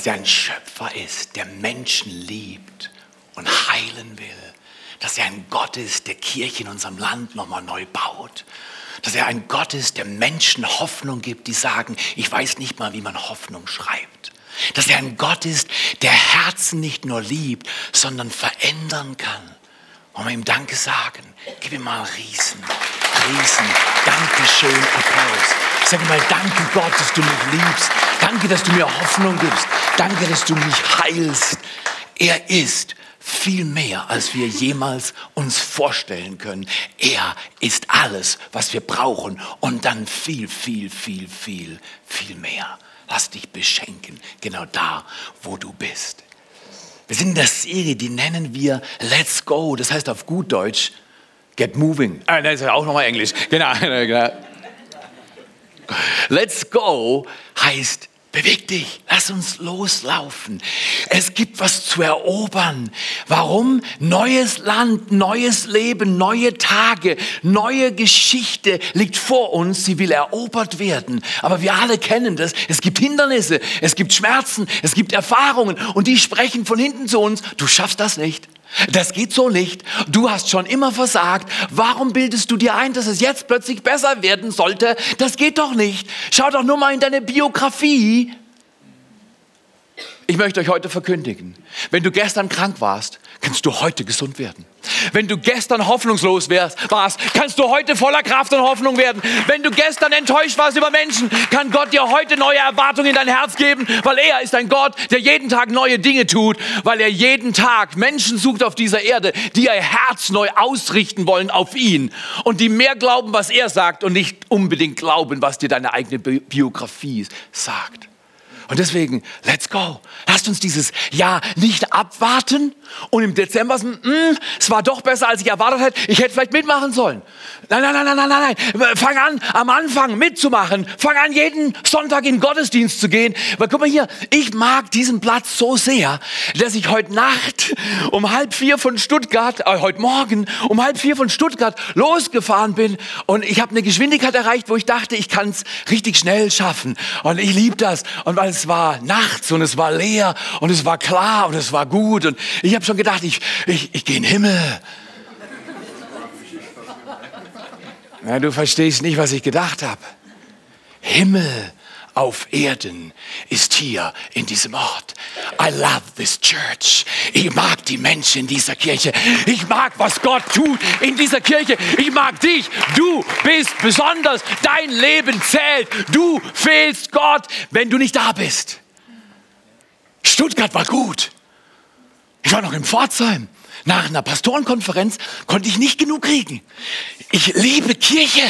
dass er ein Schöpfer ist, der Menschen liebt und heilen will. Dass er ein Gott ist, der Kirche in unserem Land nochmal neu baut. Dass er ein Gott ist, der Menschen Hoffnung gibt, die sagen, ich weiß nicht mal, wie man Hoffnung schreibt. Dass er ein Gott ist, der Herzen nicht nur liebt, sondern verändern kann. Wollen wir ihm Danke sagen? Gib ihm mal Riesen, Riesen, Dankeschön, Applaus. Sag mal, danke Gott, dass du mich liebst. Danke, dass du mir Hoffnung gibst. Danke, dass du mich heilst. Er ist viel mehr, als wir jemals uns vorstellen können. Er ist alles, was wir brauchen und dann viel, viel, viel, viel, viel mehr. Lass dich beschenken, genau da, wo du bist. Wir sind in der Serie, die nennen wir Let's Go. Das heißt auf gut Deutsch, Get Moving. Ah, das ist ja auch nochmal Englisch. Genau, genau. Let's Go heißt Beweg dich, lass uns loslaufen. Es gibt was zu erobern. Warum? Neues Land, neues Leben, neue Tage, neue Geschichte liegt vor uns. Sie will erobert werden. Aber wir alle kennen das. Es gibt Hindernisse, es gibt Schmerzen, es gibt Erfahrungen und die sprechen von hinten zu uns. Du schaffst das nicht. Das geht so nicht. Du hast schon immer versagt. Warum bildest du dir ein, dass es jetzt plötzlich besser werden sollte? Das geht doch nicht. Schau doch nur mal in deine Biografie. Ich möchte euch heute verkündigen, wenn du gestern krank warst, kannst du heute gesund werden. Wenn du gestern hoffnungslos wärst, warst, kannst du heute voller Kraft und Hoffnung werden. Wenn du gestern enttäuscht warst über Menschen, kann Gott dir heute neue Erwartungen in dein Herz geben, weil er ist ein Gott, der jeden Tag neue Dinge tut, weil er jeden Tag Menschen sucht auf dieser Erde, die ihr Herz neu ausrichten wollen auf ihn und die mehr glauben, was er sagt und nicht unbedingt glauben, was dir deine eigene Biografie sagt. Und deswegen, let's go. Lasst uns dieses Jahr nicht abwarten und im Dezember sagen, mm, es war doch besser, als ich erwartet hätte. Ich hätte vielleicht mitmachen sollen. Nein, nein, nein, nein, nein, nein. Fang an, am Anfang mitzumachen. Fang an, jeden Sonntag in den Gottesdienst zu gehen. Weil guck mal hier, ich mag diesen Platz so sehr, dass ich heute Nacht um halb vier von Stuttgart, äh, heute Morgen um halb vier von Stuttgart losgefahren bin und ich habe eine Geschwindigkeit erreicht, wo ich dachte, ich kann es richtig schnell schaffen. Und ich liebe das. Und weil es war nachts und es war leer und es war klar und es war gut und ich habe schon gedacht, ich, ich, ich gehe in den Himmel. Ja, du verstehst nicht, was ich gedacht habe. Himmel auf Erden ist hier in diesem Ort. I love this church. Ich mag die Menschen in dieser Kirche. Ich mag, was Gott tut in dieser Kirche. Ich mag dich. Du bist besonders. Dein Leben zählt. Du fehlst Gott, wenn du nicht da bist. Stuttgart war gut. Ich war noch in Pforzheim. Nach einer Pastorenkonferenz konnte ich nicht genug kriegen. Ich liebe Kirche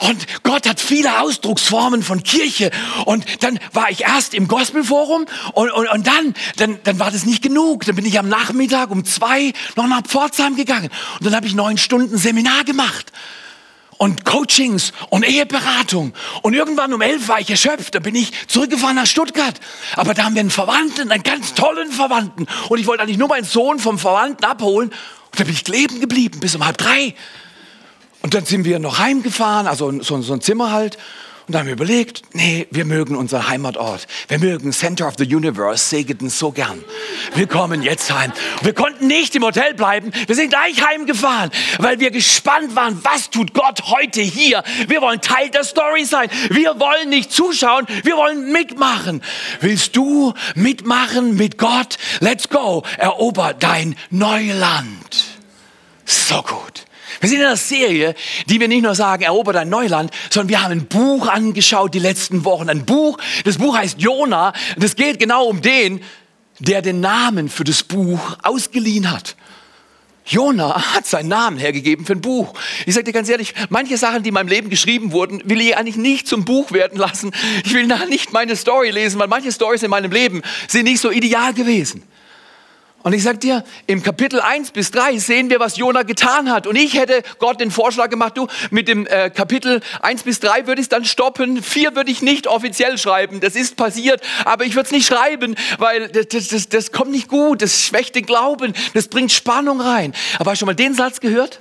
und Gott hat viele Ausdrucksformen von Kirche. Und dann war ich erst im Gospelforum und, und, und dann, dann, dann war das nicht genug. Dann bin ich am Nachmittag um zwei noch nach Pforzheim gegangen und dann habe ich neun Stunden Seminar gemacht und Coachings und Eheberatung. Und irgendwann um elf war ich erschöpft. Da bin ich zurückgefahren nach Stuttgart. Aber da haben wir einen Verwandten, einen ganz tollen Verwandten. Und ich wollte eigentlich nur meinen Sohn vom Verwandten abholen. Und da bin ich kleben geblieben bis um halb drei. Und dann sind wir noch heimgefahren, also so, so ein Zimmer halt. Und dann haben wir überlegt, nee, wir mögen unseren Heimatort. Wir mögen Center of the Universe, Segeten so gern. Wir kommen jetzt heim. Wir konnten nicht im Hotel bleiben. Wir sind gleich heimgefahren, weil wir gespannt waren, was tut Gott heute hier. Wir wollen Teil der Story sein. Wir wollen nicht zuschauen, wir wollen mitmachen. Willst du mitmachen mit Gott? Let's go. Erober dein Neuland. So gut. Wir sind in einer Serie, die wir nicht nur sagen, erobert ein Neuland, sondern wir haben ein Buch angeschaut die letzten Wochen. Ein Buch, das Buch heißt Jona. Und es geht genau um den, der den Namen für das Buch ausgeliehen hat. Jona hat seinen Namen hergegeben für ein Buch. Ich sage dir ganz ehrlich, manche Sachen, die in meinem Leben geschrieben wurden, will ich eigentlich nicht zum Buch werden lassen. Ich will nachher nicht meine Story lesen, weil manche Stories in meinem Leben sind nicht so ideal gewesen. Und ich sag dir, im Kapitel 1 bis 3 sehen wir, was Jona getan hat. Und ich hätte Gott den Vorschlag gemacht, du, mit dem äh, Kapitel 1 bis 3 würde ich es dann stoppen. 4 würde ich nicht offiziell schreiben. Das ist passiert, aber ich würde es nicht schreiben, weil das, das, das, das kommt nicht gut. Das schwächt den Glauben. Das bringt Spannung rein. Aber hast du schon mal den Satz gehört?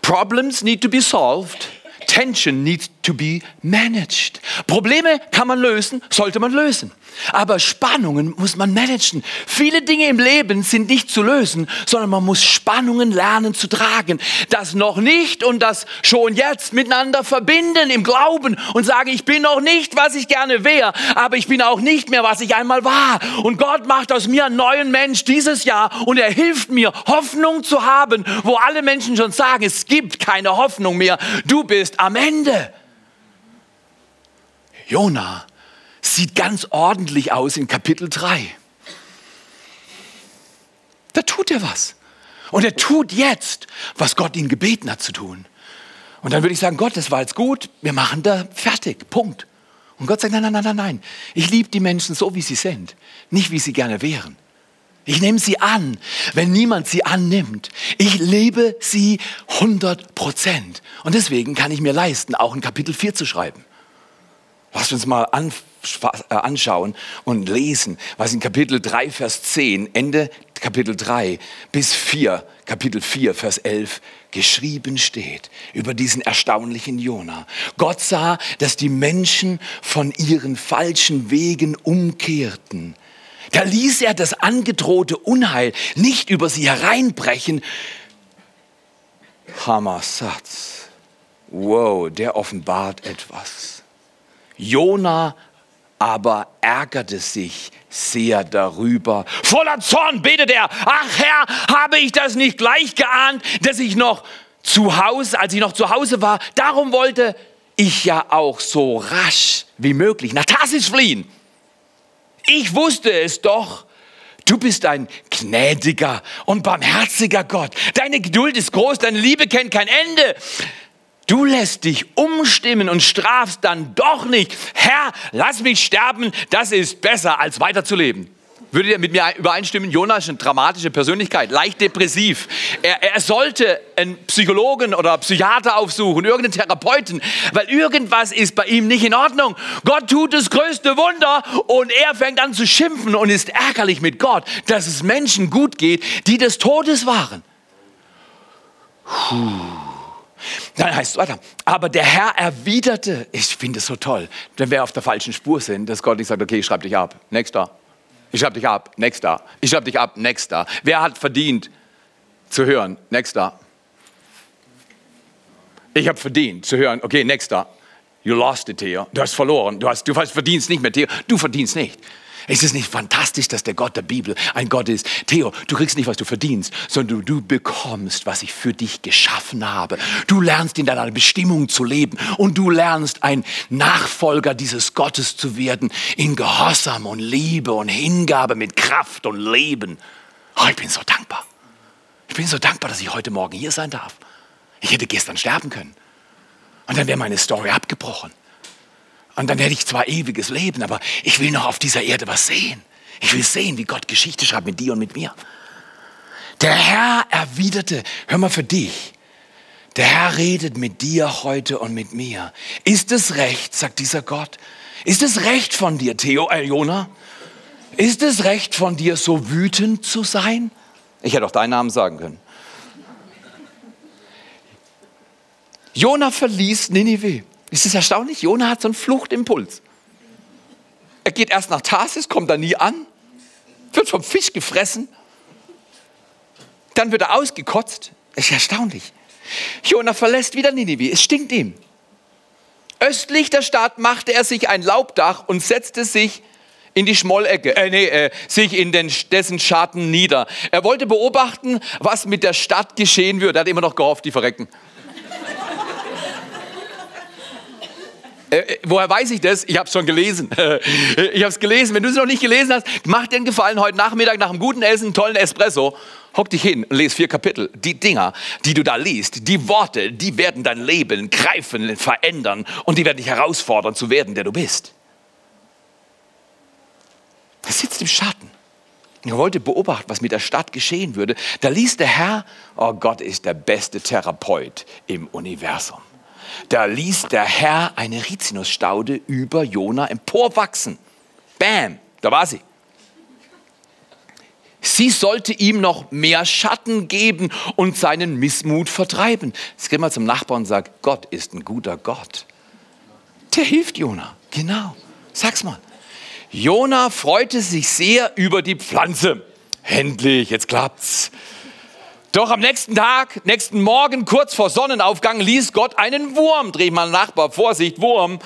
Problems need to be solved. Tension needs to be managed. Probleme kann man lösen, sollte man lösen. Aber Spannungen muss man managen. Viele Dinge im Leben sind nicht zu lösen, sondern man muss Spannungen lernen zu tragen. Das noch nicht und das schon jetzt miteinander verbinden im Glauben und sagen, ich bin noch nicht, was ich gerne wäre, aber ich bin auch nicht mehr, was ich einmal war. Und Gott macht aus mir einen neuen Mensch dieses Jahr und er hilft mir, Hoffnung zu haben, wo alle Menschen schon sagen, es gibt keine Hoffnung mehr. Du bist am Ende. Jona sieht ganz ordentlich aus in Kapitel 3. Da tut er was. Und er tut jetzt, was Gott ihn gebeten hat zu tun. Und dann würde ich sagen, Gott, das war jetzt gut, wir machen da fertig, Punkt. Und Gott sagt, nein, nein, nein, nein, nein. Ich liebe die Menschen so, wie sie sind, nicht wie sie gerne wären. Ich nehme sie an, wenn niemand sie annimmt. Ich lebe sie 100 Prozent. Und deswegen kann ich mir leisten, auch ein Kapitel 4 zu schreiben. Lasst uns mal äh, anschauen und lesen, was in Kapitel 3, Vers 10, Ende Kapitel 3 bis 4, Kapitel 4, Vers 11 geschrieben steht über diesen erstaunlichen Jona. Gott sah, dass die Menschen von ihren falschen Wegen umkehrten. Da ließ er das angedrohte Unheil nicht über sie hereinbrechen. Hammer Satz. Wow, der offenbart etwas. Jona aber ärgerte sich sehr darüber. Voller Zorn betet er, ach Herr, habe ich das nicht gleich geahnt, dass ich noch zu Hause, als ich noch zu Hause war, darum wollte ich ja auch so rasch wie möglich nach Tarsis fliehen. Ich wusste es doch. Du bist ein gnädiger und barmherziger Gott. Deine Geduld ist groß, deine Liebe kennt kein Ende. Du lässt dich umstimmen und strafst dann doch nicht. Herr, lass mich sterben, das ist besser als weiterzuleben. Würdet ihr mit mir übereinstimmen? Jonas ist eine dramatische Persönlichkeit, leicht depressiv. Er, er, sollte einen Psychologen oder Psychiater aufsuchen, irgendeinen Therapeuten, weil irgendwas ist bei ihm nicht in Ordnung. Gott tut das größte Wunder und er fängt an zu schimpfen und ist ärgerlich mit Gott, dass es Menschen gut geht, die des Todes waren. Puh. Dann heißt es weiter. Aber der Herr erwiderte, ich finde es so toll, wenn wir auf der falschen Spur sind, dass Gott nicht sagt, okay, ich schreibe dich ab, nächster. Ich schreibe dich ab, nächster. Ich schreibe dich ab, nächster. Wer hat verdient zu hören? Nächster. Ich habe verdient zu hören, okay, nächster. You lost it, Theo. Du hast verloren. Du, hast, du verdienst nicht mehr, Theo. Du verdienst nicht. Ist es nicht fantastisch, dass der Gott der Bibel ein Gott ist? Theo, du kriegst nicht, was du verdienst, sondern du, bekommst, was ich für dich geschaffen habe. Du lernst in deiner Bestimmung zu leben und du lernst ein Nachfolger dieses Gottes zu werden in Gehorsam und Liebe und Hingabe mit Kraft und Leben. Oh, ich bin so dankbar. Ich bin so dankbar, dass ich heute Morgen hier sein darf. Ich hätte gestern sterben können. Und dann wäre meine Story abgebrochen. Und dann werde ich zwar ewiges Leben, aber ich will noch auf dieser Erde was sehen. Ich will sehen, wie Gott Geschichte schreibt mit dir und mit mir. Der Herr erwiderte, hör mal für dich, der Herr redet mit dir heute und mit mir. Ist es recht, sagt dieser Gott, ist es recht von dir, Theo, äh, Jona? Ist es recht von dir, so wütend zu sein? Ich hätte auch deinen Namen sagen können. Jona verließ Ninive. Ist es erstaunlich? Jona hat so einen Fluchtimpuls. Er geht erst nach Tarsis, kommt da nie an, wird vom Fisch gefressen, dann wird er ausgekotzt. Ist erstaunlich. Jona verlässt wieder Ninive. Es stinkt ihm. Östlich der Stadt machte er sich ein Laubdach und setzte sich in die Schmollecke, äh, nee, äh, sich in den, dessen Schatten nieder. Er wollte beobachten, was mit der Stadt geschehen würde. Er hat immer noch gehofft, die verrecken. Äh, äh, woher weiß ich das? Ich habe es schon gelesen. ich habe es gelesen. Wenn du es noch nicht gelesen hast, mach dir einen Gefallen heute Nachmittag nach einem guten Essen, einen tollen Espresso. Hock dich hin und lese vier Kapitel. Die Dinger, die du da liest, die Worte, die werden dein Leben greifen, verändern und die werden dich herausfordern zu werden, der du bist. Er sitzt im Schatten. Er wollte beobachten, was mit der Stadt geschehen würde. Da ließ der Herr, oh Gott ist der beste Therapeut im Universum. Da ließ der Herr eine Rizinusstaude über Jona emporwachsen. Bam, da war sie. Sie sollte ihm noch mehr Schatten geben und seinen Missmut vertreiben. Jetzt geh mal zum Nachbarn und sag, Gott ist ein guter Gott. Der hilft Jona. Genau. Sag's mal. Jona freute sich sehr über die Pflanze. Endlich, jetzt klappt's. Doch am nächsten Tag, nächsten Morgen, kurz vor Sonnenaufgang, ließ Gott einen Wurm, dreh mal Nachbar, Vorsicht, Wurm,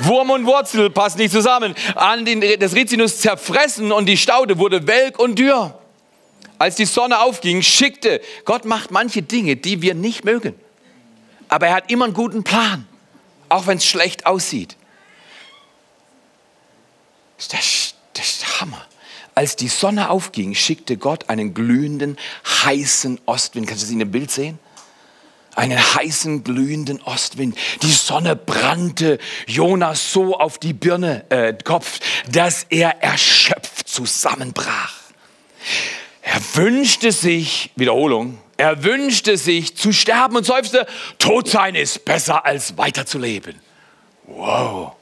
Wurm und Wurzel passen nicht zusammen, an den, das Rizinus zerfressen und die Staude wurde welk und dürr. Als die Sonne aufging, schickte, Gott macht manche Dinge, die wir nicht mögen. Aber er hat immer einen guten Plan, auch wenn es schlecht aussieht. Das ist, das ist Hammer. Als die Sonne aufging, schickte Gott einen glühenden, heißen Ostwind. Kannst du das in dem Bild sehen? Einen heißen, glühenden Ostwind. Die Sonne brannte Jonas so auf die Birne, äh, Kopf, dass er erschöpft zusammenbrach. Er wünschte sich, Wiederholung, er wünschte sich zu sterben und seufzte, tot sein ist besser als weiterzuleben. Wow.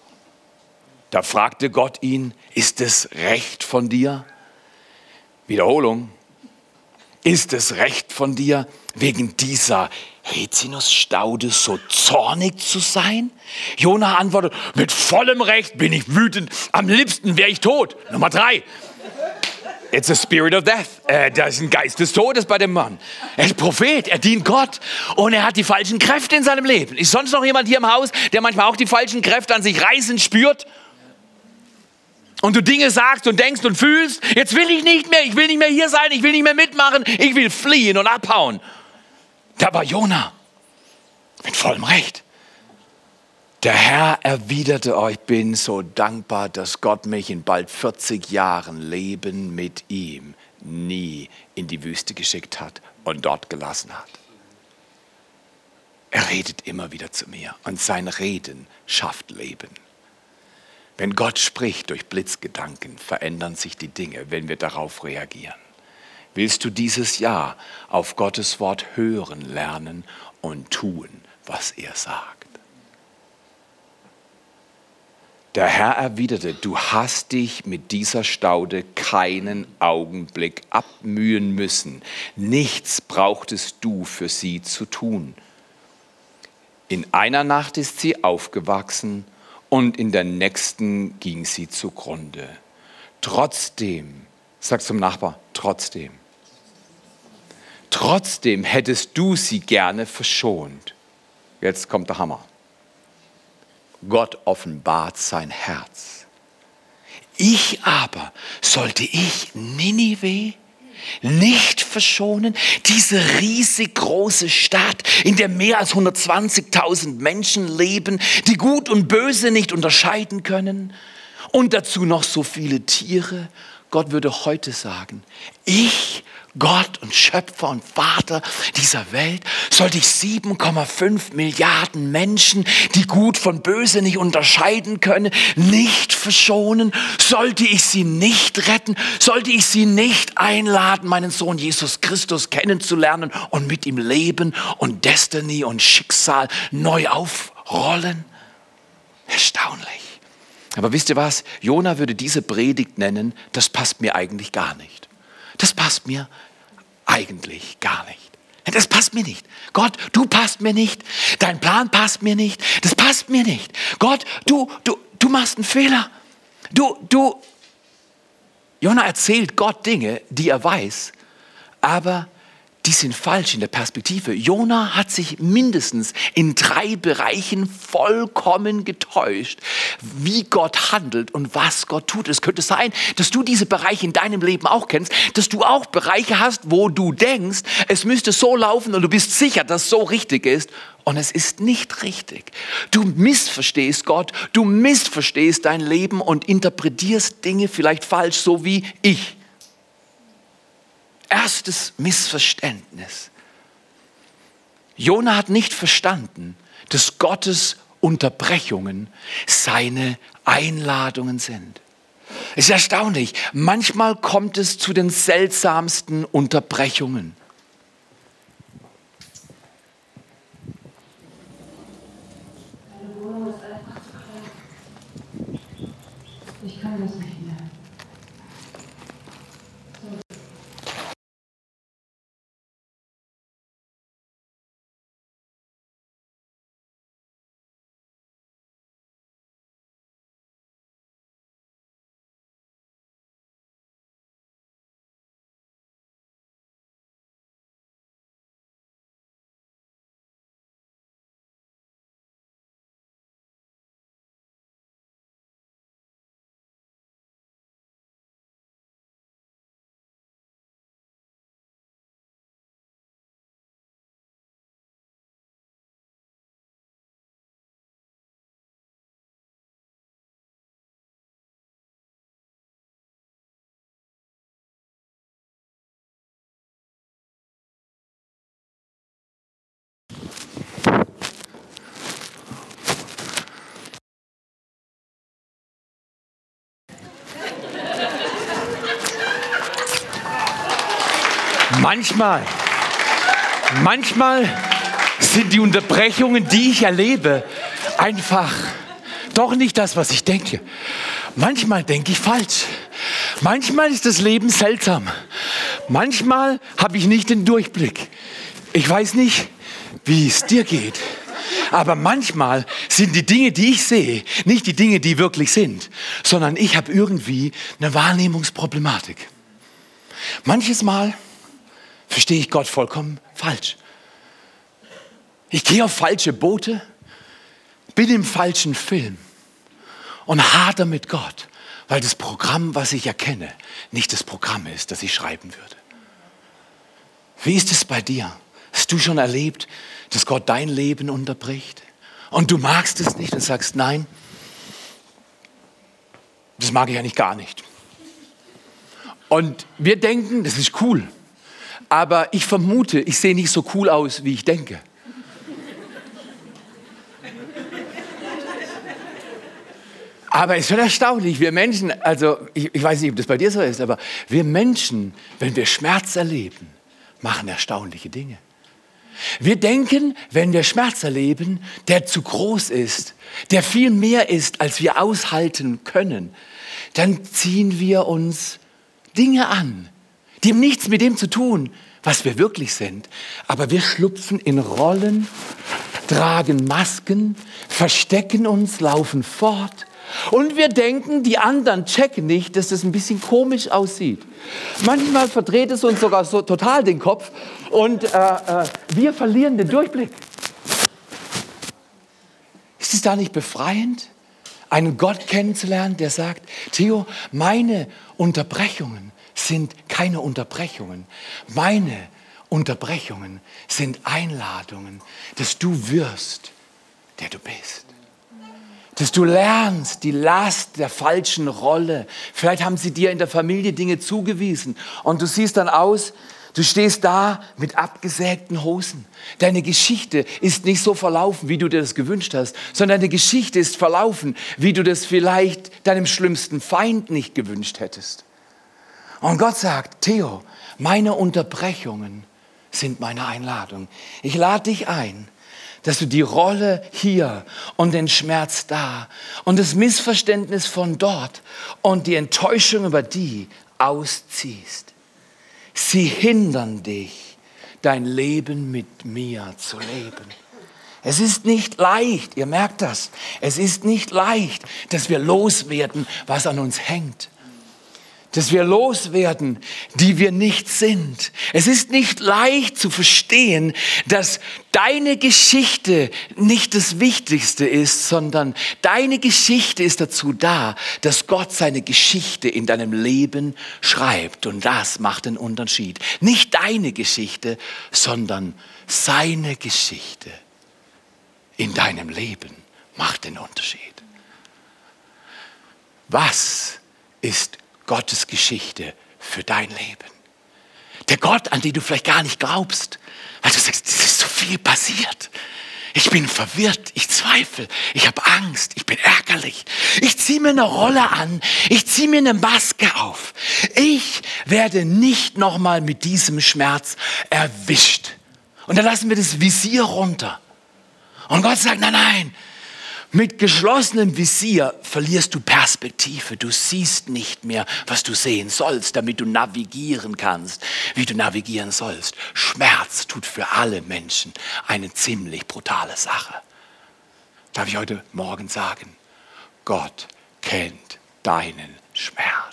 Da fragte Gott ihn, ist es recht von dir? Wiederholung, ist es recht von dir, wegen dieser Rizinusstaude so zornig zu sein? Jona antwortet, mit vollem Recht bin ich wütend, am liebsten wäre ich tot. Nummer drei. It's a spirit of death. Äh, da ist ein Geist des Todes bei dem Mann. Er ist Prophet, er dient Gott und er hat die falschen Kräfte in seinem Leben. Ist sonst noch jemand hier im Haus, der manchmal auch die falschen Kräfte an sich reißen spürt? Und du Dinge sagst und denkst und fühlst, jetzt will ich nicht mehr, ich will nicht mehr hier sein, ich will nicht mehr mitmachen, ich will fliehen und abhauen. Da war Jona mit vollem Recht. Der Herr erwiderte euch, bin so dankbar, dass Gott mich in bald 40 Jahren Leben mit ihm nie in die Wüste geschickt hat und dort gelassen hat. Er redet immer wieder zu mir und sein Reden schafft Leben. Wenn Gott spricht durch Blitzgedanken, verändern sich die Dinge, wenn wir darauf reagieren. Willst du dieses Jahr auf Gottes Wort hören lernen und tun, was er sagt? Der Herr erwiderte, du hast dich mit dieser Staude keinen Augenblick abmühen müssen. Nichts brauchtest du für sie zu tun. In einer Nacht ist sie aufgewachsen und in der nächsten ging sie zugrunde. Trotzdem, sag zum Nachbar, trotzdem. Trotzdem hättest du sie gerne verschont. Jetzt kommt der Hammer. Gott offenbart sein Herz. Ich aber, sollte ich Ninive nicht verschonen? Diese riesig große Stadt, in der mehr als 120.000 Menschen leben, die Gut und Böse nicht unterscheiden können und dazu noch so viele Tiere. Gott würde heute sagen, ich Gott und Schöpfer und Vater dieser Welt, sollte ich 7,5 Milliarden Menschen, die gut von böse nicht unterscheiden können, nicht verschonen? Sollte ich sie nicht retten? Sollte ich sie nicht einladen, meinen Sohn Jesus Christus kennenzulernen und mit ihm leben und Destiny und Schicksal neu aufrollen? Erstaunlich. Aber wisst ihr was? Jona würde diese Predigt nennen, das passt mir eigentlich gar nicht. Das passt mir eigentlich gar nicht. Das passt mir nicht. Gott, du passt mir nicht. Dein Plan passt mir nicht. Das passt mir nicht. Gott, du, du, du machst einen Fehler. Du, du. Jona erzählt Gott Dinge, die er weiß, aber die sind falsch in der Perspektive. Jona hat sich mindestens in drei Bereichen vollkommen getäuscht, wie Gott handelt und was Gott tut. Es könnte sein, dass du diese Bereiche in deinem Leben auch kennst, dass du auch Bereiche hast, wo du denkst, es müsste so laufen und du bist sicher, dass es so richtig ist und es ist nicht richtig. Du missverstehst Gott, du missverstehst dein Leben und interpretierst Dinge vielleicht falsch, so wie ich erstes Missverständnis. Jona hat nicht verstanden, dass Gottes Unterbrechungen seine Einladungen sind. Es ist erstaunlich, manchmal kommt es zu den seltsamsten Unterbrechungen. Manchmal, manchmal sind die Unterbrechungen, die ich erlebe, einfach doch nicht das, was ich denke. Manchmal denke ich falsch. Manchmal ist das Leben seltsam. Manchmal habe ich nicht den Durchblick. Ich weiß nicht, wie es dir geht. Aber manchmal sind die Dinge, die ich sehe, nicht die Dinge, die wirklich sind, sondern ich habe irgendwie eine Wahrnehmungsproblematik. Manches Mal verstehe ich Gott vollkommen falsch. Ich gehe auf falsche Boote, bin im falschen Film und hader mit Gott, weil das Programm, was ich erkenne, nicht das Programm ist, das ich schreiben würde. Wie ist es bei dir? Hast du schon erlebt, dass Gott dein Leben unterbricht? Und du magst es nicht und sagst, nein, das mag ich eigentlich gar nicht. Und wir denken, das ist cool. Aber ich vermute, ich sehe nicht so cool aus, wie ich denke. Aber es ist schon erstaunlich, wir Menschen, also ich, ich, weiß nicht, ob das bei dir so ist, aber wir Menschen, wenn wir Schmerz erleben, machen erstaunliche Dinge. Wir denken, wenn wir Schmerz erleben, der zu groß ist, der viel mehr ist, als wir aushalten können, dann ziehen wir uns Dinge an, die haben nichts mit dem zu tun, was wir wirklich sind. Aber wir schlupfen in Rollen, tragen Masken, verstecken uns, laufen fort. Und wir denken, die anderen checken nicht, dass das ein bisschen komisch aussieht. Manchmal verdreht es uns sogar so total den Kopf und äh, äh, wir verlieren den Durchblick. Ist es da nicht befreiend, einen Gott kennenzulernen, der sagt, Theo, meine Unterbrechungen sind keine Unterbrechungen. Meine Unterbrechungen sind Einladungen, dass du wirst, der du bist. Dass du lernst die Last der falschen Rolle. Vielleicht haben sie dir in der Familie Dinge zugewiesen und du siehst dann aus, du stehst da mit abgesägten Hosen. Deine Geschichte ist nicht so verlaufen, wie du dir das gewünscht hast, sondern deine Geschichte ist verlaufen, wie du das vielleicht deinem schlimmsten Feind nicht gewünscht hättest. Und Gott sagt, Theo, meine Unterbrechungen sind meine Einladung. Ich lade dich ein, dass du die Rolle hier und den Schmerz da und das Missverständnis von dort und die Enttäuschung über die ausziehst. Sie hindern dich, dein Leben mit mir zu leben. Es ist nicht leicht, ihr merkt das, es ist nicht leicht, dass wir loswerden, was an uns hängt dass wir loswerden, die wir nicht sind. Es ist nicht leicht zu verstehen, dass deine Geschichte nicht das Wichtigste ist, sondern deine Geschichte ist dazu da, dass Gott seine Geschichte in deinem Leben schreibt. Und das macht den Unterschied. Nicht deine Geschichte, sondern seine Geschichte in deinem Leben macht den Unterschied. Was ist Gottes Geschichte für dein Leben. Der Gott, an den du vielleicht gar nicht glaubst, weil du sagst, es ist so viel passiert. Ich bin verwirrt, ich zweifle, ich habe Angst, ich bin ärgerlich. Ich ziehe mir eine Rolle an, ich ziehe mir eine Maske auf. Ich werde nicht nochmal mit diesem Schmerz erwischt. Und dann lassen wir das Visier runter. Und Gott sagt, nein, nein, mit geschlossenem Visier verlierst du Perspektive. Du siehst nicht mehr, was du sehen sollst, damit du navigieren kannst, wie du navigieren sollst. Schmerz tut für alle Menschen eine ziemlich brutale Sache. Darf ich heute Morgen sagen, Gott kennt deinen Schmerz.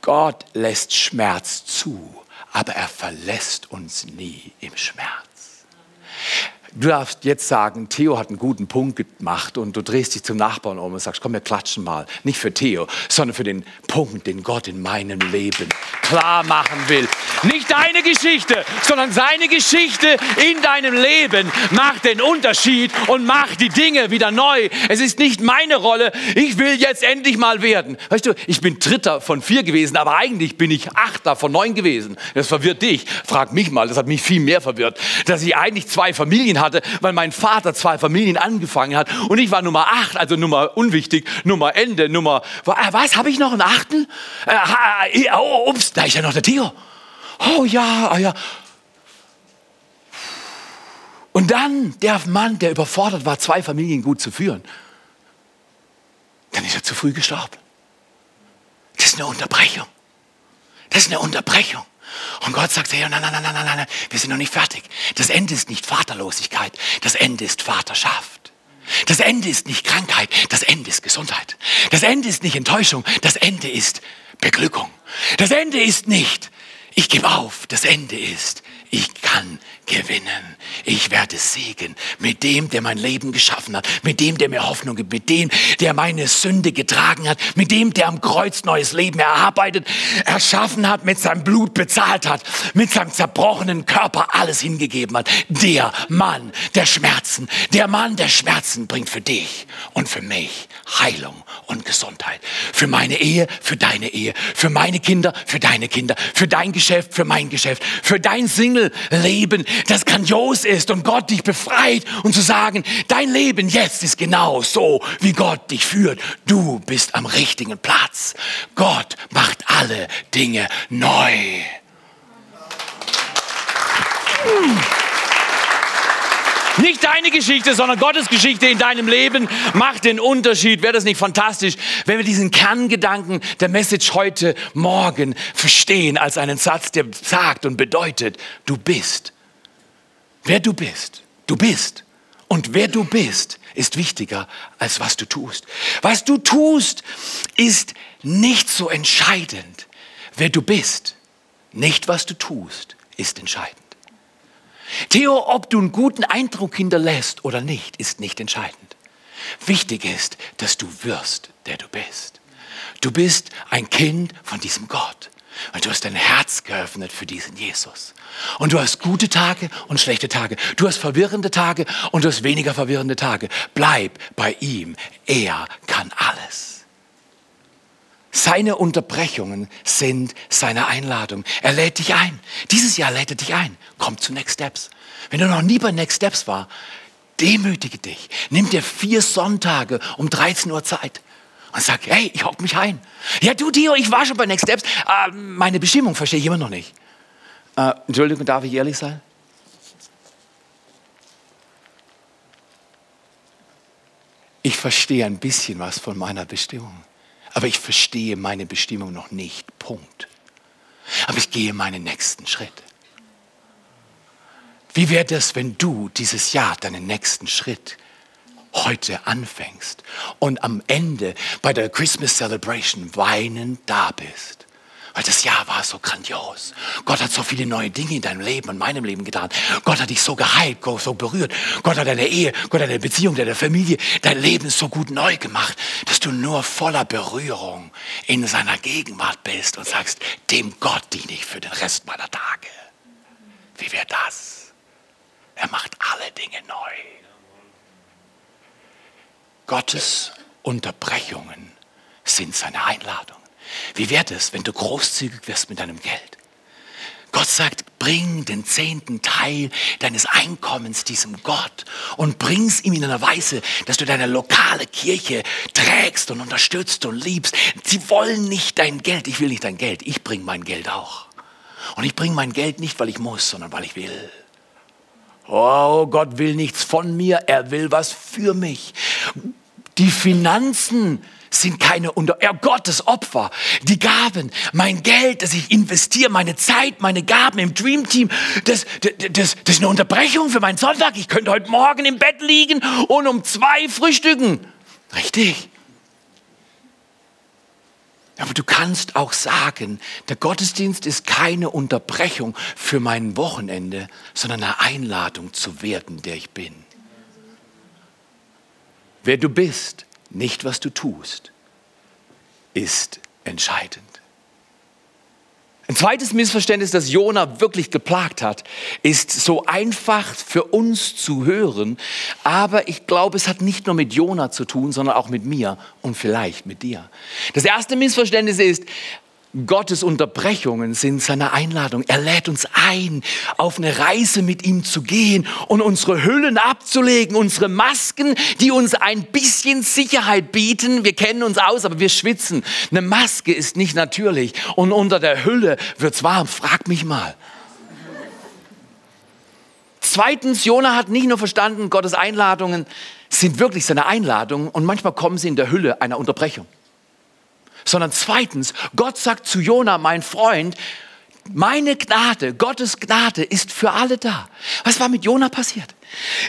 Gott lässt Schmerz zu, aber er verlässt uns nie im Schmerz. Du darfst jetzt sagen, Theo hat einen guten Punkt gemacht und du drehst dich zum Nachbarn um und sagst, komm, wir klatschen mal. Nicht für Theo, sondern für den Punkt, den Gott in meinem Leben klar machen will. Nicht deine Geschichte, sondern seine Geschichte in deinem Leben macht den Unterschied und macht die Dinge wieder neu. Es ist nicht meine Rolle, ich will jetzt endlich mal werden. Weißt du, ich bin Dritter von vier gewesen, aber eigentlich bin ich Achter von neun gewesen. Das verwirrt dich. Frag mich mal, das hat mich viel mehr verwirrt, dass ich eigentlich zwei Familien hatte, weil mein Vater zwei Familien angefangen hat und ich war Nummer acht, also Nummer unwichtig, Nummer Ende, Nummer, was, habe ich noch einen Achten? Äh, oh, ups, da ist ja noch der Theo. Oh ja, ah ja. Und dann der Mann, der überfordert war, zwei Familien gut zu führen, dann ist er zu früh gestorben. Das ist eine Unterbrechung. Das ist eine Unterbrechung. Und Gott sagt, hey, nein, nein, nein, nein, nein, wir sind noch nicht fertig. Das Ende ist nicht Vaterlosigkeit, das Ende ist Vaterschaft. Das Ende ist nicht Krankheit, das Ende ist Gesundheit. Das Ende ist nicht Enttäuschung, das Ende ist Beglückung. Das Ende ist nicht, ich gebe auf, das Ende ist, ich kann gewinnen. Ich werde siegen mit dem, der mein Leben geschaffen hat, mit dem, der mir Hoffnung gibt, mit dem, der meine Sünde getragen hat, mit dem, der am Kreuz neues Leben erarbeitet, erschaffen hat, mit seinem Blut bezahlt hat, mit seinem zerbrochenen Körper alles hingegeben hat. Der Mann der Schmerzen, der Mann der Schmerzen bringt für dich und für mich Heilung und Gesundheit. Für meine Ehe, für deine Ehe, für meine Kinder, für deine Kinder, für dein Geschäft, für mein Geschäft, für dein Single-Leben, das grandios ist und Gott dich befreit und zu sagen, dein Leben jetzt ist genau so, wie Gott dich führt. Du bist am richtigen Platz. Gott macht alle Dinge neu. Hm. Nicht deine Geschichte, sondern Gottes Geschichte in deinem Leben macht den Unterschied. Wäre das nicht fantastisch, wenn wir diesen Kerngedanken der Message heute Morgen verstehen als einen Satz, der sagt und bedeutet, du bist. Wer du bist. Du bist. Und wer du bist, ist wichtiger als was du tust. Was du tust, ist nicht so entscheidend. Wer du bist, nicht was du tust, ist entscheidend. Theo, ob du einen guten Eindruck hinterlässt oder nicht, ist nicht entscheidend. Wichtig ist, dass du wirst, der du bist. Du bist ein Kind von diesem Gott. Und du hast dein Herz geöffnet für diesen Jesus. Und du hast gute Tage und schlechte Tage. Du hast verwirrende Tage und du hast weniger verwirrende Tage. Bleib bei ihm. Er kann alles. Seine Unterbrechungen sind seine Einladung. Er lädt dich ein. Dieses Jahr lädt er dich ein. Komm zu Next Steps. Wenn du noch nie bei Next Steps war, demütige dich. Nimm dir vier Sonntage um 13 Uhr Zeit und sag, hey, ich hock mich ein. Ja, du, Dio, ich war schon bei Next Steps. Äh, meine Bestimmung verstehe ich immer noch nicht. Äh, Entschuldigung, darf ich ehrlich sein? Ich verstehe ein bisschen was von meiner Bestimmung. Aber ich verstehe meine Bestimmung noch nicht. Punkt. Aber ich gehe meinen nächsten Schritt. Wie wäre das, wenn du dieses Jahr deinen nächsten Schritt heute anfängst und am Ende bei der Christmas Celebration weinend da bist? Weil das Jahr war so grandios. Gott hat so viele neue Dinge in deinem Leben und meinem Leben getan. Gott hat dich so geheilt, so berührt. Gott hat deine Ehe, Gott hat deine Beziehung, deine Familie, dein Leben so gut neu gemacht, dass du nur voller Berührung in seiner Gegenwart bist und sagst, dem Gott diene ich für den Rest meiner Tage. Wie wäre das? Er macht alle Dinge neu. Gottes Unterbrechungen sind seine Einladung. Wie wäre es, wenn du großzügig wirst mit deinem Geld? Gott sagt, bring den zehnten Teil deines Einkommens diesem Gott und bring's ihm in einer Weise, dass du deine lokale Kirche trägst und unterstützt und liebst. Sie wollen nicht dein Geld. Ich will nicht dein Geld. Ich bring mein Geld auch. Und ich bringe mein Geld nicht, weil ich muss, sondern weil ich will. Oh, Gott will nichts von mir. Er will was für mich. Die Finanzen sind keine Unter er Gottes Opfer. Die Gaben, mein Geld, das ich investiere, meine Zeit, meine Gaben im Dream Team, das, das, das, das ist eine Unterbrechung für meinen Sonntag. Ich könnte heute Morgen im Bett liegen und um zwei frühstücken. Richtig. Aber du kannst auch sagen, der Gottesdienst ist keine Unterbrechung für mein Wochenende, sondern eine Einladung zu werden, der ich bin. Wer du bist, nicht was du tust, ist entscheidend. Ein zweites Missverständnis, das Jona wirklich geplagt hat, ist so einfach für uns zu hören, aber ich glaube, es hat nicht nur mit Jona zu tun, sondern auch mit mir und vielleicht mit dir. Das erste Missverständnis ist, Gottes Unterbrechungen sind seine Einladung. Er lädt uns ein, auf eine Reise mit ihm zu gehen und unsere Hüllen abzulegen, unsere Masken, die uns ein bisschen Sicherheit bieten. Wir kennen uns aus, aber wir schwitzen. Eine Maske ist nicht natürlich und unter der Hülle wird's warm. Frag mich mal. Zweitens, Jona hat nicht nur verstanden, Gottes Einladungen sind wirklich seine Einladungen und manchmal kommen sie in der Hülle einer Unterbrechung sondern zweitens, Gott sagt zu Jona, mein Freund, meine Gnade, Gottes Gnade ist für alle da. Was war mit Jona passiert?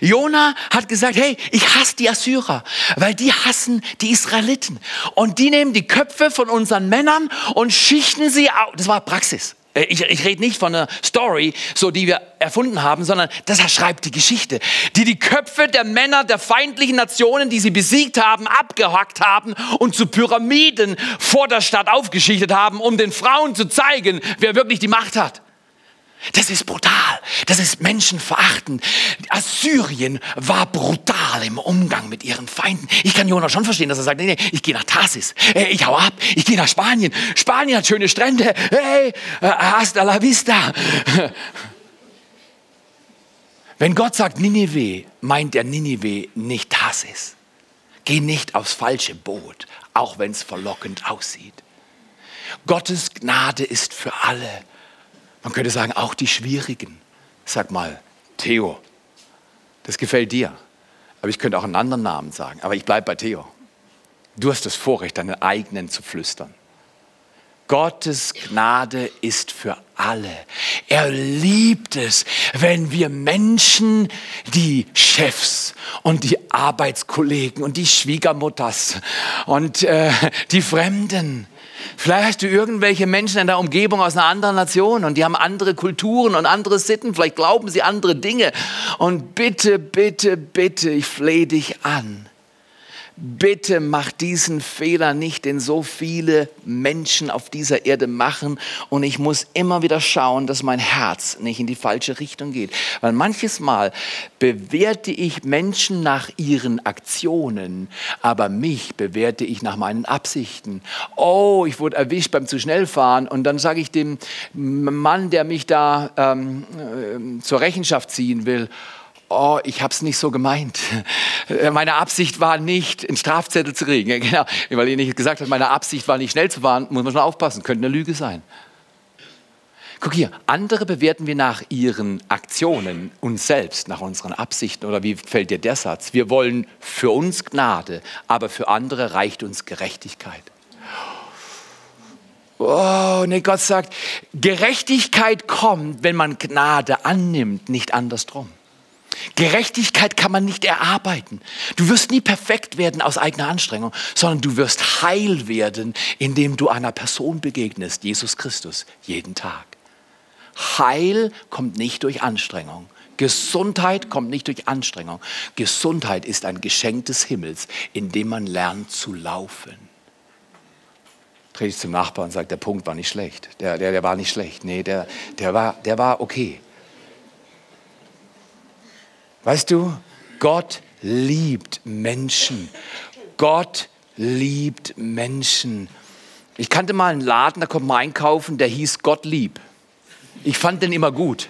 Jona hat gesagt, hey, ich hasse die Assyrer, weil die hassen die Israeliten. Und die nehmen die Köpfe von unseren Männern und schichten sie auf. Das war Praxis. Äh, ich, ich rede nicht von einer Story, so die wir erfunden haben, sondern das schreibt die Geschichte, die die Köpfe der Männer der feindlichen Nationen, die sie besiegt haben, abgehackt haben und zu Pyramiden vor der Stadt aufgeschichtet haben, um den Frauen zu zeigen, wer wirklich die Macht hat. Das ist brutal. Das ist menschenverachtend. Assyrien war brutal im Umgang mit ihren Feinden. Ich kann Jonas schon verstehen, dass er sagt, nee, nee, ich gehe nach Tarsis. Ich hau ab. Ich gehe nach Spanien. Spanien hat schöne Strände. Hey, äh, hasta la vista. Wenn Gott sagt Ninive, meint er Ninive nicht Tarsis. Geh nicht aufs falsche Boot, auch wenn es verlockend aussieht. Gottes Gnade ist für alle man könnte sagen, auch die Schwierigen. Sag mal, Theo, das gefällt dir. Aber ich könnte auch einen anderen Namen sagen. Aber ich bleibe bei Theo. Du hast das Vorrecht, deinen eigenen zu flüstern. Gottes Gnade ist für alle. Er liebt es, wenn wir Menschen, die Chefs und die Arbeitskollegen und die Schwiegermutters und äh, die Fremden, Vielleicht hast du irgendwelche Menschen in der Umgebung aus einer anderen Nation und die haben andere Kulturen und andere Sitten. Vielleicht glauben sie andere Dinge. Und bitte, bitte, bitte, ich flehe dich an bitte mach diesen Fehler nicht, den so viele Menschen auf dieser Erde machen. Und ich muss immer wieder schauen, dass mein Herz nicht in die falsche Richtung geht. Weil manches Mal bewerte ich Menschen nach ihren Aktionen, aber mich bewerte ich nach meinen Absichten. Oh, ich wurde erwischt beim zu schnell fahren und dann sage ich dem Mann, der mich da ähm, äh, zur Rechenschaft ziehen will, oh, ich habe es nicht so gemeint. Meine Absicht war nicht, einen Strafzettel zu kriegen. Genau, weil ihr nicht gesagt habt, meine Absicht war nicht schnell zu fahren, muss man schon aufpassen, könnte eine Lüge sein. Guck hier, andere bewerten wir nach ihren Aktionen, uns selbst, nach unseren Absichten. Oder wie fällt dir der Satz? Wir wollen für uns Gnade, aber für andere reicht uns Gerechtigkeit. Oh, nee, Gott sagt, Gerechtigkeit kommt, wenn man Gnade annimmt, nicht andersrum. Gerechtigkeit kann man nicht erarbeiten. Du wirst nie perfekt werden aus eigener Anstrengung, sondern du wirst heil werden, indem du einer Person begegnest, Jesus Christus, jeden Tag. Heil kommt nicht durch Anstrengung. Gesundheit kommt nicht durch Anstrengung. Gesundheit ist ein Geschenk des Himmels, in dem man lernt zu laufen. Dreh ich zum Nachbarn und sage, der Punkt war nicht schlecht. Der, der, der war nicht schlecht. Nee, der, der, war, der war okay. Weißt du, Gott liebt Menschen. Gott liebt Menschen. Ich kannte mal einen Laden, da konnte man einkaufen, der hieß Gott lieb. Ich fand den immer gut.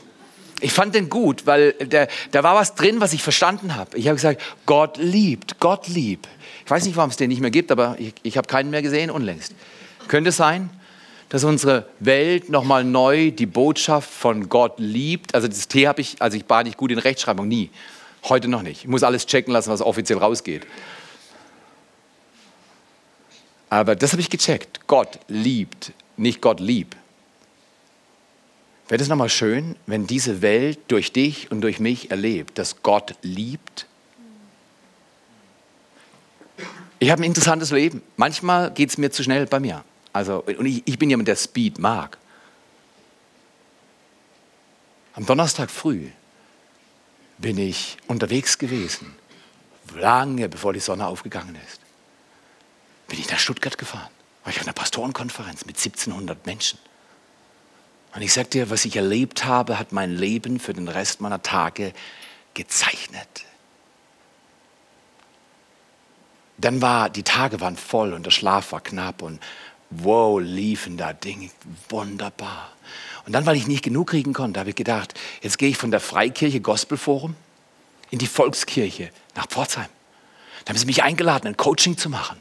Ich fand den gut, weil da, da war was drin, was ich verstanden habe. Ich habe gesagt, Gott liebt, Gott liebt. Ich weiß nicht, warum es den nicht mehr gibt, aber ich, ich habe keinen mehr gesehen unlängst. Könnte sein, dass unsere Welt nochmal neu die Botschaft von Gott liebt. Also das T habe ich, also ich war nicht gut in Rechtschreibung, nie. Heute noch nicht. Ich muss alles checken lassen, was offiziell rausgeht. Aber das habe ich gecheckt. Gott liebt, nicht Gott lieb. Wäre das nochmal schön, wenn diese Welt durch dich und durch mich erlebt, dass Gott liebt? Ich habe ein interessantes Leben. Manchmal geht es mir zu schnell bei mir. Also, und ich, ich bin jemand, der Speed mag. Am Donnerstag früh bin ich unterwegs gewesen, lange bevor die Sonne aufgegangen ist. Bin ich nach Stuttgart gefahren, war ich auf einer Pastorenkonferenz mit 1700 Menschen. Und ich sage dir, was ich erlebt habe, hat mein Leben für den Rest meiner Tage gezeichnet. Dann war, die Tage waren voll und der Schlaf war knapp und wow, liefen da Dinge wunderbar. Und dann, weil ich nicht genug kriegen konnte, habe ich gedacht, jetzt gehe ich von der Freikirche Gospelforum in die Volkskirche nach Pforzheim. Da haben sie mich eingeladen, ein Coaching zu machen.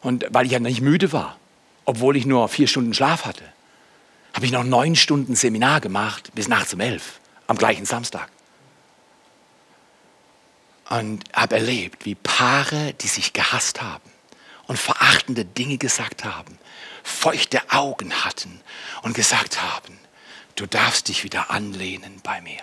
Und weil ich ja nicht müde war, obwohl ich nur vier Stunden Schlaf hatte, habe ich noch neun Stunden Seminar gemacht bis nachts um elf, am gleichen Samstag. Und habe erlebt, wie Paare, die sich gehasst haben und verachtende Dinge gesagt haben, feuchte Augen hatten und gesagt haben, du darfst dich wieder anlehnen bei mir.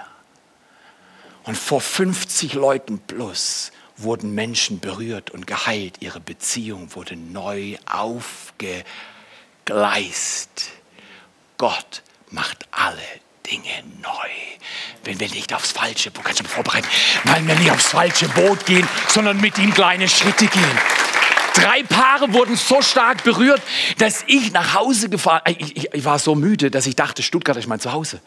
Und vor 50 Leuten plus wurden Menschen berührt und geheilt. Ihre Beziehung wurde neu aufgegleist. Gott macht alle Dinge neu. Wenn wir nicht aufs falsche Boot, kannst du vorbereiten, weil wir nicht aufs falsche Boot gehen, sondern mit ihm kleine Schritte gehen. Drei Paare wurden so stark berührt, dass ich nach Hause gefahren, äh, ich, ich, ich war so müde, dass ich dachte, Stuttgart ist mein Zuhause.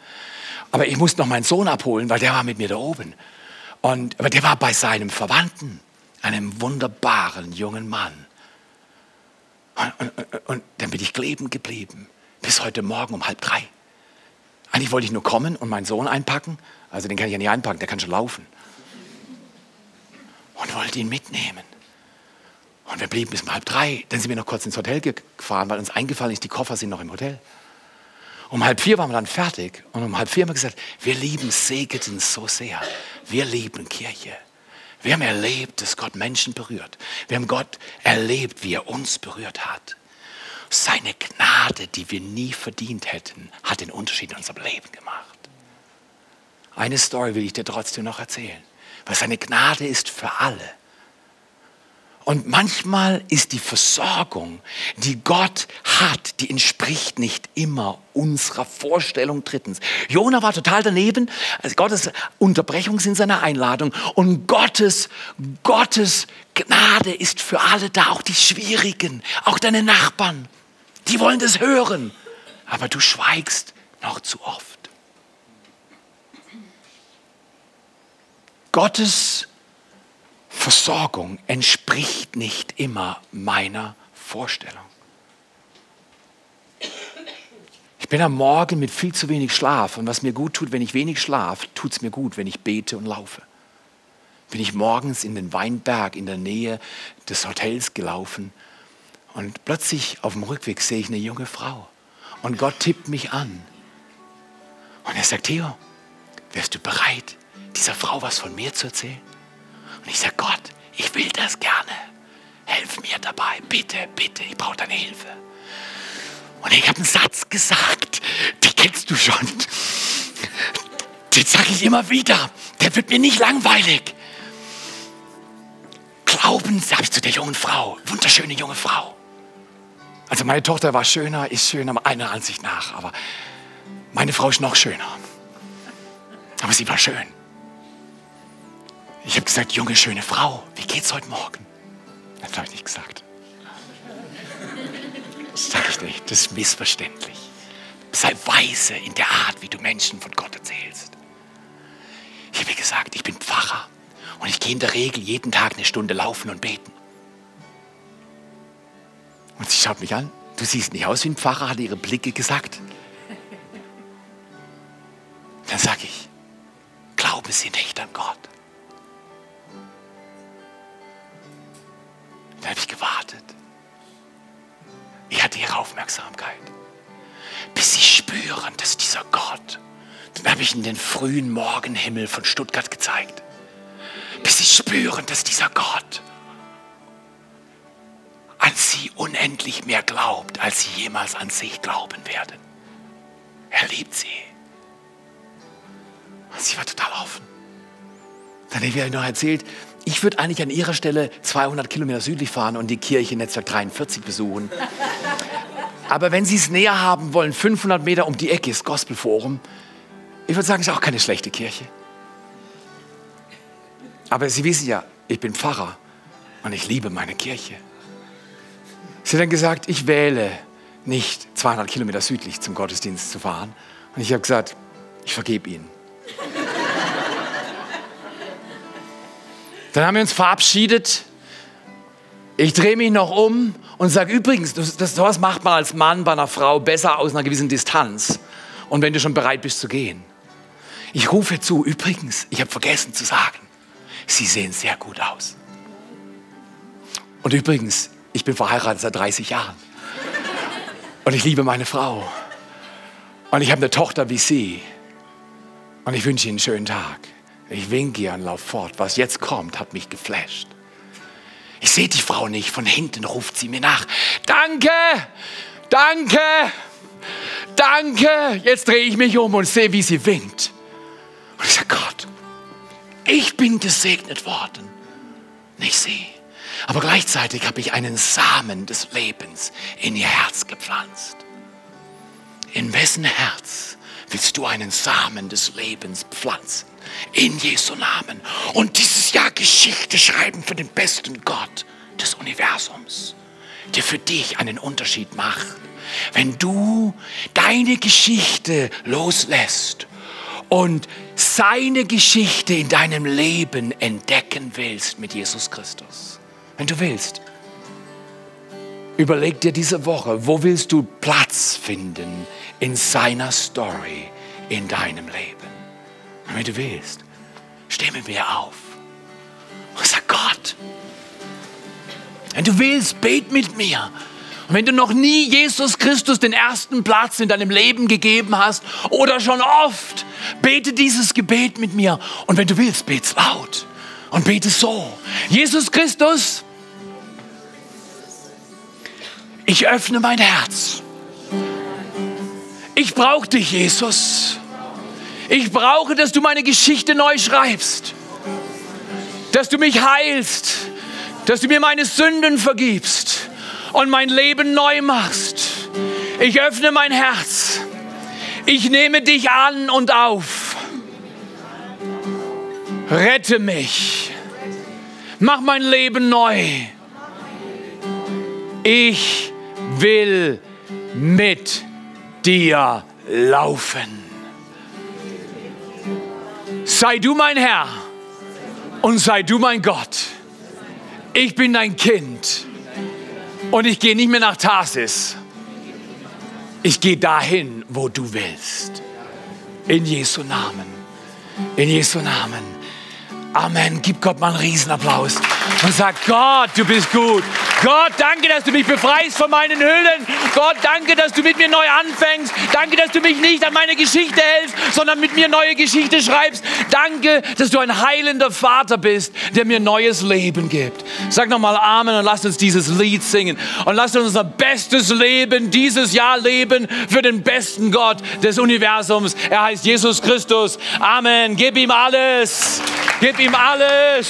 Aber ich musste noch meinen Sohn abholen, weil der war mit mir da oben. Und, aber der war bei seinem Verwandten, einem wunderbaren jungen Mann. Und, und, und dann bin ich kleben geblieben, bis heute Morgen um halb drei. Eigentlich wollte ich nur kommen und meinen Sohn einpacken. Also den kann ich ja nicht einpacken, der kann schon laufen. Und wollte ihn mitnehmen. Und wir blieben bis um halb drei. Dann sind wir noch kurz ins Hotel gefahren, weil uns eingefallen ist, die Koffer sind noch im Hotel. Um halb vier waren wir dann fertig und um halb vier haben wir gesagt, wir lieben Segeten so sehr. Wir lieben Kirche. Wir haben erlebt, dass Gott Menschen berührt. Wir haben Gott erlebt, wie er uns berührt hat. Seine Gnade, die wir nie verdient hätten, hat den Unterschied in unserem Leben gemacht. Eine Story will ich dir trotzdem noch erzählen, weil seine Gnade ist für alle. Und manchmal ist die Versorgung, die Gott hat, die entspricht nicht immer unserer Vorstellung. Drittens, Jona war total daneben. Also Gottes Unterbrechung sind seine Einladung. Und Gottes, Gottes Gnade ist für alle da, auch die Schwierigen, auch deine Nachbarn. Die wollen das hören. Aber du schweigst noch zu oft. Gottes Versorgung entspricht nicht immer meiner Vorstellung. Ich bin am Morgen mit viel zu wenig Schlaf und was mir gut tut, wenn ich wenig schlaf, tut es mir gut, wenn ich bete und laufe. Bin ich morgens in den Weinberg in der Nähe des Hotels gelaufen und plötzlich auf dem Rückweg sehe ich eine junge Frau und Gott tippt mich an und er sagt, Theo, wärst du bereit, dieser Frau was von mir zu erzählen? Und ich sage, Gott, ich will das gerne. Helf mir dabei, bitte, bitte, ich brauche deine Hilfe. Und ich habe einen Satz gesagt, den kennst du schon. Den sage ich immer wieder. Der wird mir nicht langweilig. Glauben habe ich zu der jungen Frau, wunderschöne junge Frau. Also meine Tochter war schöner, ist schöner meiner Ansicht nach, aber meine Frau ist noch schöner. Aber sie war schön. Ich habe gesagt, junge, schöne Frau, wie geht's heute Morgen? Das habe ich nicht gesagt. Das sage ich nicht, das ist missverständlich. Sei weise in der Art, wie du Menschen von Gott erzählst. Ich habe gesagt, ich bin Pfarrer und ich gehe in der Regel jeden Tag eine Stunde laufen und beten. Und sie schaut mich an, du siehst nicht aus wie ein Pfarrer, hat ihre Blicke gesagt. Dann sage ich, glaube sie nicht an Gott. Dann habe ich gewartet. Ich hatte ihre Aufmerksamkeit. Bis sie spüren, dass dieser Gott, dann habe ich in den frühen Morgenhimmel von Stuttgart gezeigt. Bis sie spüren, dass dieser Gott an sie unendlich mehr glaubt, als sie jemals an sich glauben werden. Er liebt sie. Und sie war total offen. Dann habe ich ihr noch erzählt, ich würde eigentlich an Ihrer Stelle 200 Kilometer südlich fahren und die Kirche Netzwerk 43 besuchen. Aber wenn Sie es näher haben wollen, 500 Meter um die Ecke ist Gospelforum. Ich würde sagen, es ist auch keine schlechte Kirche. Aber Sie wissen ja, ich bin Pfarrer und ich liebe meine Kirche. Sie dann gesagt, ich wähle nicht 200 Kilometer südlich zum Gottesdienst zu fahren. Und ich habe gesagt, ich vergebe Ihnen. Dann haben wir uns verabschiedet. Ich drehe mich noch um und sage, übrigens, das, das, sowas macht man als Mann bei einer Frau besser aus einer gewissen Distanz. Und wenn du schon bereit bist zu gehen. Ich rufe zu, übrigens, ich habe vergessen zu sagen, Sie sehen sehr gut aus. Und übrigens, ich bin verheiratet seit 30 Jahren. Und ich liebe meine Frau. Und ich habe eine Tochter wie Sie. Und ich wünsche Ihnen einen schönen Tag. Ich winke ihr und laufe fort. Was jetzt kommt, hat mich geflasht. Ich sehe die Frau nicht. Von hinten ruft sie mir nach. Danke, danke, danke. Jetzt drehe ich mich um und sehe, wie sie winkt. Und ich sage, Gott, ich bin gesegnet worden, nicht sie. Aber gleichzeitig habe ich einen Samen des Lebens in ihr Herz gepflanzt. In wessen Herz willst du einen Samen des Lebens pflanzen? In Jesu Namen. Und dieses Jahr Geschichte schreiben für den besten Gott des Universums, der für dich einen Unterschied macht. Wenn du deine Geschichte loslässt und seine Geschichte in deinem Leben entdecken willst mit Jesus Christus. Wenn du willst, überleg dir diese Woche, wo willst du Platz finden in seiner Story in deinem Leben. Wenn du willst, steh mit mir auf und sag Gott, wenn du willst, bet mit mir. Und wenn du noch nie Jesus Christus den ersten Platz in deinem Leben gegeben hast oder schon oft, bete dieses Gebet mit mir. Und wenn du willst, bet's laut und bete so. Jesus Christus, ich öffne mein Herz. Ich brauche dich, Jesus. Ich brauche, dass du meine Geschichte neu schreibst. Dass du mich heilst. Dass du mir meine Sünden vergibst und mein Leben neu machst. Ich öffne mein Herz. Ich nehme dich an und auf. Rette mich. Mach mein Leben neu. Ich will mit dir laufen. Sei du mein Herr und sei du mein Gott. Ich bin dein Kind und ich gehe nicht mehr nach Tarsis. Ich gehe dahin, wo du willst. In Jesu Namen. In Jesu Namen. Amen. Gib Gott mal einen Riesenapplaus und sag, Gott, du bist gut. Gott, danke, dass du mich befreist von meinen Hüllen. Gott, danke, dass du mit mir neu anfängst. Danke, dass du mich nicht an meine Geschichte hältst, sondern mit mir neue Geschichte schreibst. Danke, dass du ein heilender Vater bist, der mir neues Leben gibt. Sag nochmal Amen und lass uns dieses Lied singen. Und lass uns unser bestes Leben dieses Jahr leben für den besten Gott des Universums. Er heißt Jesus Christus. Amen. Gib ihm alles. Gib ihm alles.